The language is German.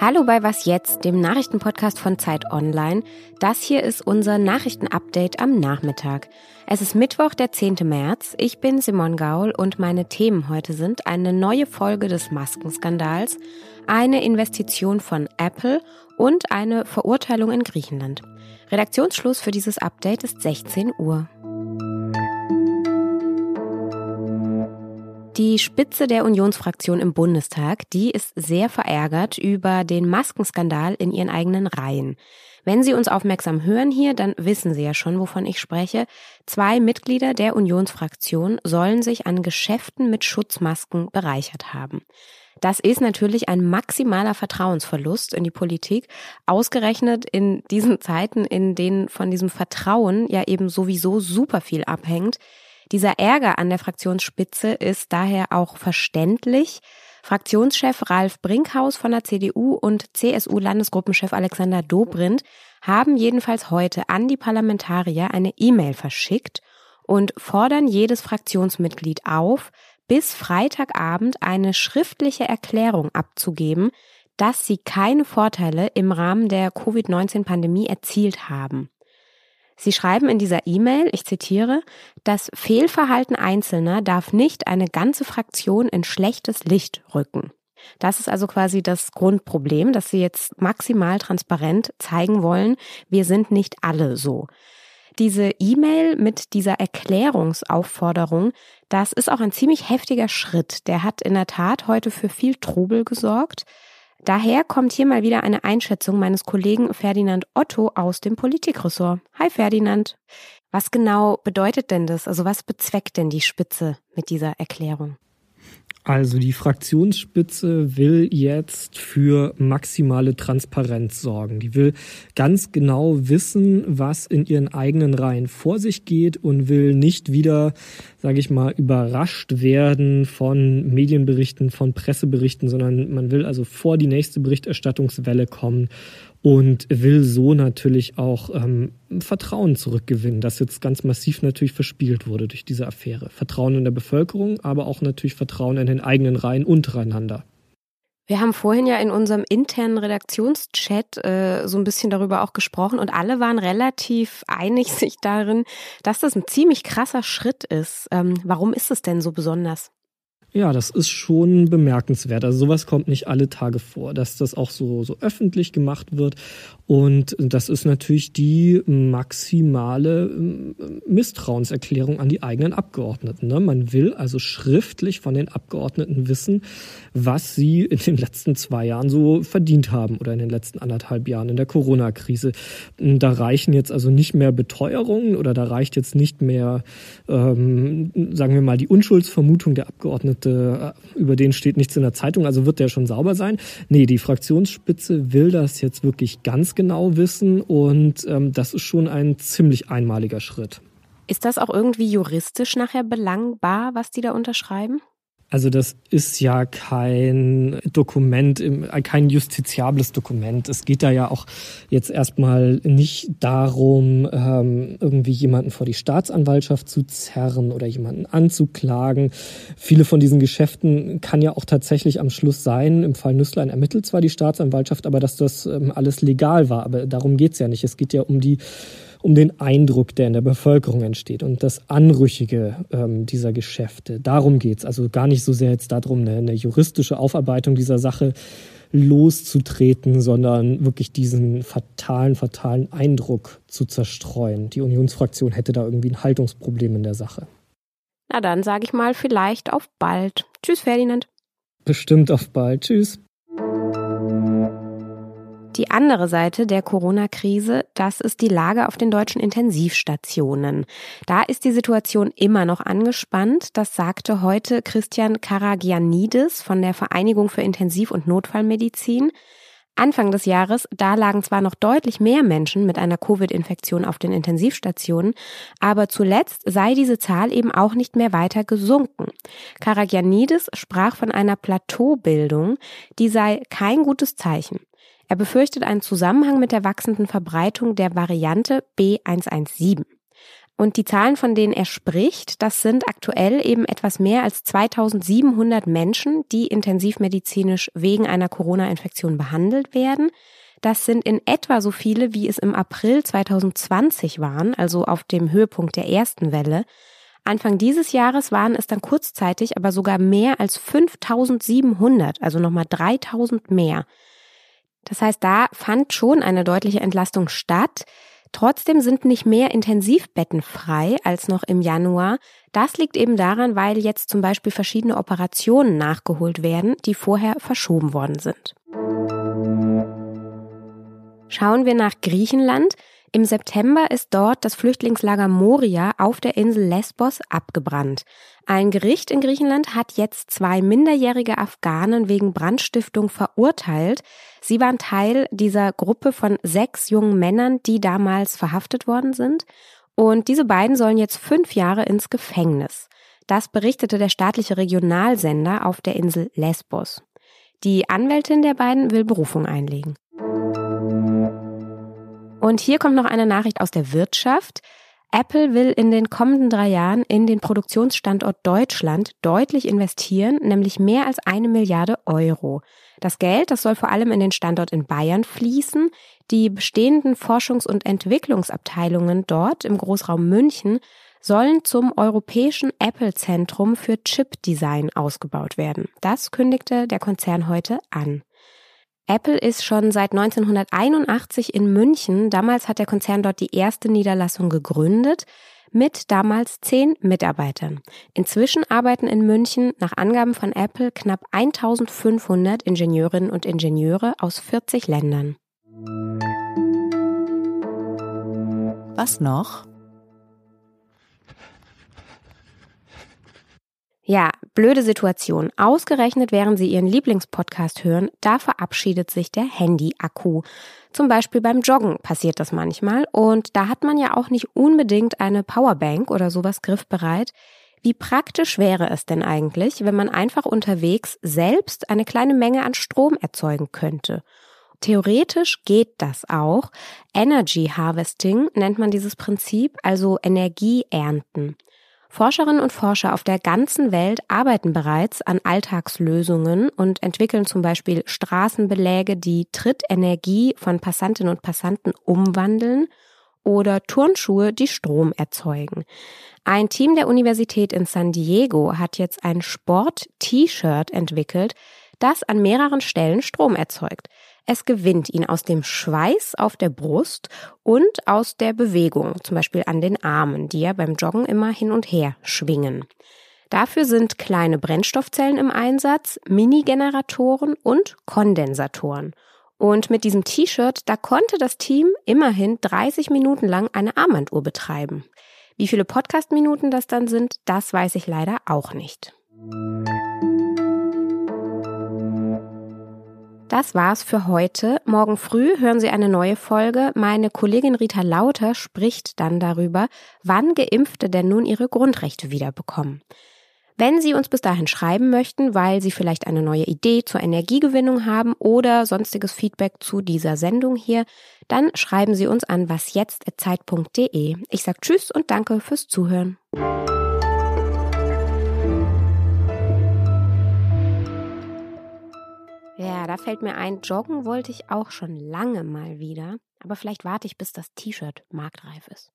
Hallo bei Was jetzt, dem Nachrichtenpodcast von Zeit Online. Das hier ist unser Nachrichtenupdate am Nachmittag. Es ist Mittwoch, der 10. März. Ich bin Simon Gaul und meine Themen heute sind eine neue Folge des Maskenskandals, eine Investition von Apple und eine Verurteilung in Griechenland. Redaktionsschluss für dieses Update ist 16 Uhr. Die Spitze der Unionsfraktion im Bundestag, die ist sehr verärgert über den Maskenskandal in ihren eigenen Reihen. Wenn Sie uns aufmerksam hören hier, dann wissen Sie ja schon, wovon ich spreche. Zwei Mitglieder der Unionsfraktion sollen sich an Geschäften mit Schutzmasken bereichert haben. Das ist natürlich ein maximaler Vertrauensverlust in die Politik, ausgerechnet in diesen Zeiten, in denen von diesem Vertrauen ja eben sowieso super viel abhängt. Dieser Ärger an der Fraktionsspitze ist daher auch verständlich. Fraktionschef Ralf Brinkhaus von der CDU und CSU-Landesgruppenchef Alexander Dobrindt haben jedenfalls heute an die Parlamentarier eine E-Mail verschickt und fordern jedes Fraktionsmitglied auf, bis Freitagabend eine schriftliche Erklärung abzugeben, dass sie keine Vorteile im Rahmen der Covid-19-Pandemie erzielt haben. Sie schreiben in dieser E-Mail, ich zitiere, das Fehlverhalten Einzelner darf nicht eine ganze Fraktion in schlechtes Licht rücken. Das ist also quasi das Grundproblem, dass Sie jetzt maximal transparent zeigen wollen, wir sind nicht alle so. Diese E-Mail mit dieser Erklärungsaufforderung, das ist auch ein ziemlich heftiger Schritt. Der hat in der Tat heute für viel Trubel gesorgt. Daher kommt hier mal wieder eine Einschätzung meines Kollegen Ferdinand Otto aus dem Politikressort. Hi Ferdinand. Was genau bedeutet denn das? Also was bezweckt denn die Spitze mit dieser Erklärung? Also die Fraktionsspitze will jetzt für maximale Transparenz sorgen. Die will ganz genau wissen, was in ihren eigenen Reihen vor sich geht und will nicht wieder, sage ich mal, überrascht werden von Medienberichten, von Presseberichten, sondern man will also vor die nächste Berichterstattungswelle kommen und will so natürlich auch ähm, Vertrauen zurückgewinnen, das jetzt ganz massiv natürlich verspielt wurde durch diese Affäre. Vertrauen in der Bevölkerung, aber auch natürlich Vertrauen in den eigenen Reihen untereinander. Wir haben vorhin ja in unserem internen Redaktionschat äh, so ein bisschen darüber auch gesprochen und alle waren relativ einig sich darin, dass das ein ziemlich krasser Schritt ist. Ähm, warum ist es denn so besonders? Ja, das ist schon bemerkenswert. Also sowas kommt nicht alle Tage vor, dass das auch so, so öffentlich gemacht wird. Und das ist natürlich die maximale ähm, Misstrauenserklärung an die eigenen Abgeordneten. Ne? Man will also schriftlich von den Abgeordneten wissen, was sie in den letzten zwei Jahren so verdient haben oder in den letzten anderthalb Jahren in der Corona-Krise. Da reichen jetzt also nicht mehr Beteuerungen oder da reicht jetzt nicht mehr, ähm, sagen wir mal, die Unschuldsvermutung der Abgeordnete, äh, über den steht nichts in der Zeitung, also wird der schon sauber sein. Nee, die Fraktionsspitze will das jetzt wirklich ganz genau wissen und ähm, das ist schon ein ziemlich einmaliger Schritt. Ist das auch irgendwie juristisch nachher belangbar, was die da unterschreiben? Also das ist ja kein Dokument, kein justiziables Dokument. Es geht da ja auch jetzt erstmal nicht darum, ähm, irgendwie jemanden vor die Staatsanwaltschaft zu zerren oder jemanden anzuklagen. Viele von diesen Geschäften kann ja auch tatsächlich am Schluss sein. Im Fall Nüsslein ermittelt zwar die Staatsanwaltschaft, aber dass das ähm, alles legal war. Aber darum geht's ja nicht. Es geht ja um die um den Eindruck, der in der Bevölkerung entsteht und das Anrüchige ähm, dieser Geschäfte. Darum geht's. Also gar nicht so sehr jetzt darum, eine, eine juristische Aufarbeitung dieser Sache loszutreten, sondern wirklich diesen fatalen, fatalen Eindruck zu zerstreuen. Die Unionsfraktion hätte da irgendwie ein Haltungsproblem in der Sache. Na dann sage ich mal vielleicht auf bald. Tschüss, Ferdinand. Bestimmt auf bald. Tschüss. Die andere Seite der Corona-Krise, das ist die Lage auf den deutschen Intensivstationen. Da ist die Situation immer noch angespannt. Das sagte heute Christian Karagianidis von der Vereinigung für Intensiv- und Notfallmedizin. Anfang des Jahres, da lagen zwar noch deutlich mehr Menschen mit einer Covid-Infektion auf den Intensivstationen, aber zuletzt sei diese Zahl eben auch nicht mehr weiter gesunken. Karagianidis sprach von einer Plateaubildung, die sei kein gutes Zeichen. Er befürchtet einen Zusammenhang mit der wachsenden Verbreitung der Variante B117. Und die Zahlen, von denen er spricht, das sind aktuell eben etwas mehr als 2700 Menschen, die intensivmedizinisch wegen einer Corona-Infektion behandelt werden. Das sind in etwa so viele, wie es im April 2020 waren, also auf dem Höhepunkt der ersten Welle. Anfang dieses Jahres waren es dann kurzzeitig aber sogar mehr als 5700, also nochmal 3000 mehr. Das heißt, da fand schon eine deutliche Entlastung statt. Trotzdem sind nicht mehr Intensivbetten frei als noch im Januar. Das liegt eben daran, weil jetzt zum Beispiel verschiedene Operationen nachgeholt werden, die vorher verschoben worden sind. Schauen wir nach Griechenland. Im September ist dort das Flüchtlingslager Moria auf der Insel Lesbos abgebrannt. Ein Gericht in Griechenland hat jetzt zwei minderjährige Afghanen wegen Brandstiftung verurteilt. Sie waren Teil dieser Gruppe von sechs jungen Männern, die damals verhaftet worden sind. Und diese beiden sollen jetzt fünf Jahre ins Gefängnis. Das berichtete der staatliche Regionalsender auf der Insel Lesbos. Die Anwältin der beiden will Berufung einlegen. Und hier kommt noch eine Nachricht aus der Wirtschaft. Apple will in den kommenden drei Jahren in den Produktionsstandort Deutschland deutlich investieren, nämlich mehr als eine Milliarde Euro. Das Geld, das soll vor allem in den Standort in Bayern fließen. Die bestehenden Forschungs- und Entwicklungsabteilungen dort im Großraum München sollen zum europäischen Apple-Zentrum für Chip-Design ausgebaut werden. Das kündigte der Konzern heute an. Apple ist schon seit 1981 in München. Damals hat der Konzern dort die erste Niederlassung gegründet mit damals zehn Mitarbeitern. Inzwischen arbeiten in München nach Angaben von Apple knapp 1500 Ingenieurinnen und Ingenieure aus 40 Ländern. Was noch? Ja, blöde Situation. Ausgerechnet während Sie Ihren Lieblingspodcast hören, da verabschiedet sich der Handy-Akku. Zum Beispiel beim Joggen passiert das manchmal und da hat man ja auch nicht unbedingt eine Powerbank oder sowas griffbereit. Wie praktisch wäre es denn eigentlich, wenn man einfach unterwegs selbst eine kleine Menge an Strom erzeugen könnte? Theoretisch geht das auch. Energy Harvesting nennt man dieses Prinzip, also Energie ernten. Forscherinnen und Forscher auf der ganzen Welt arbeiten bereits an Alltagslösungen und entwickeln zum Beispiel Straßenbeläge, die Trittenergie von Passantinnen und Passanten umwandeln oder Turnschuhe, die Strom erzeugen. Ein Team der Universität in San Diego hat jetzt ein Sport-T-Shirt entwickelt, das an mehreren Stellen Strom erzeugt. Es gewinnt ihn aus dem Schweiß auf der Brust und aus der Bewegung, zum Beispiel an den Armen, die ja beim Joggen immer hin und her schwingen. Dafür sind kleine Brennstoffzellen im Einsatz, Mini-Generatoren und Kondensatoren. Und mit diesem T-Shirt, da konnte das Team immerhin 30 Minuten lang eine Armbanduhr betreiben. Wie viele Podcast-Minuten das dann sind, das weiß ich leider auch nicht. Das war's für heute. Morgen früh hören Sie eine neue Folge. Meine Kollegin Rita Lauter spricht dann darüber, wann Geimpfte denn nun ihre Grundrechte wiederbekommen. Wenn Sie uns bis dahin schreiben möchten, weil Sie vielleicht eine neue Idee zur Energiegewinnung haben oder sonstiges Feedback zu dieser Sendung hier, dann schreiben Sie uns an wasjetzt.zeit.de. Ich sage Tschüss und danke fürs Zuhören. Ja, da fällt mir ein, joggen wollte ich auch schon lange mal wieder. Aber vielleicht warte ich, bis das T-Shirt marktreif ist.